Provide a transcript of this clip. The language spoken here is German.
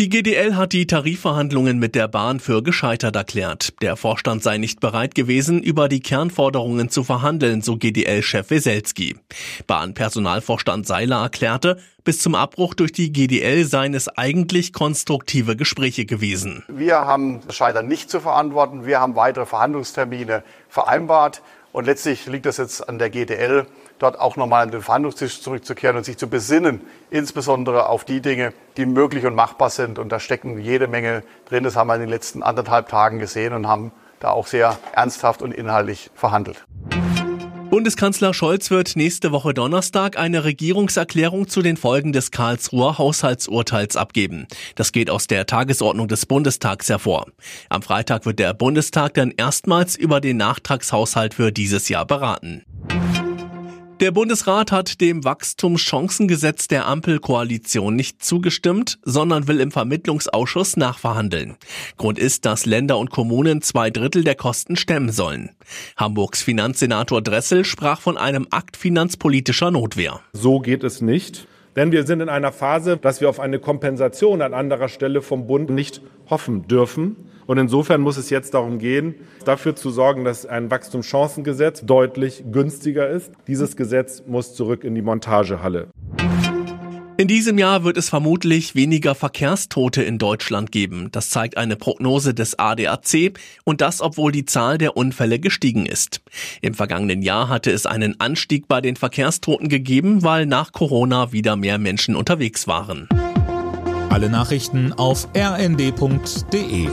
Die GDL hat die Tarifverhandlungen mit der Bahn für gescheitert erklärt. Der Vorstand sei nicht bereit gewesen, über die Kernforderungen zu verhandeln, so GDL-Chef Weselski. Bahnpersonalvorstand Seiler erklärte, bis zum Abbruch durch die GDL seien es eigentlich konstruktive Gespräche gewesen. Wir haben das Scheitern nicht zu verantworten. Wir haben weitere Verhandlungstermine vereinbart. Und letztlich liegt es jetzt an der GDL, dort auch nochmal an den Verhandlungstisch zurückzukehren und sich zu besinnen, insbesondere auf die Dinge, die möglich und machbar sind. Und da stecken jede Menge drin. Das haben wir in den letzten anderthalb Tagen gesehen und haben da auch sehr ernsthaft und inhaltlich verhandelt. Bundeskanzler Scholz wird nächste Woche Donnerstag eine Regierungserklärung zu den Folgen des Karlsruher Haushaltsurteils abgeben. Das geht aus der Tagesordnung des Bundestags hervor. Am Freitag wird der Bundestag dann erstmals über den Nachtragshaushalt für dieses Jahr beraten. Der Bundesrat hat dem Wachstumschancengesetz der Ampelkoalition nicht zugestimmt, sondern will im Vermittlungsausschuss nachverhandeln. Grund ist, dass Länder und Kommunen zwei Drittel der Kosten stemmen sollen. Hamburgs Finanzsenator Dressel sprach von einem Akt finanzpolitischer Notwehr. So geht es nicht. Denn wir sind in einer Phase, dass wir auf eine Kompensation an anderer Stelle vom Bund nicht hoffen dürfen. Und insofern muss es jetzt darum gehen, dafür zu sorgen, dass ein Wachstumschancengesetz deutlich günstiger ist. Dieses Gesetz muss zurück in die Montagehalle. In diesem Jahr wird es vermutlich weniger Verkehrstote in Deutschland geben. Das zeigt eine Prognose des ADAC und das, obwohl die Zahl der Unfälle gestiegen ist. Im vergangenen Jahr hatte es einen Anstieg bei den Verkehrstoten gegeben, weil nach Corona wieder mehr Menschen unterwegs waren. Alle Nachrichten auf rnd.de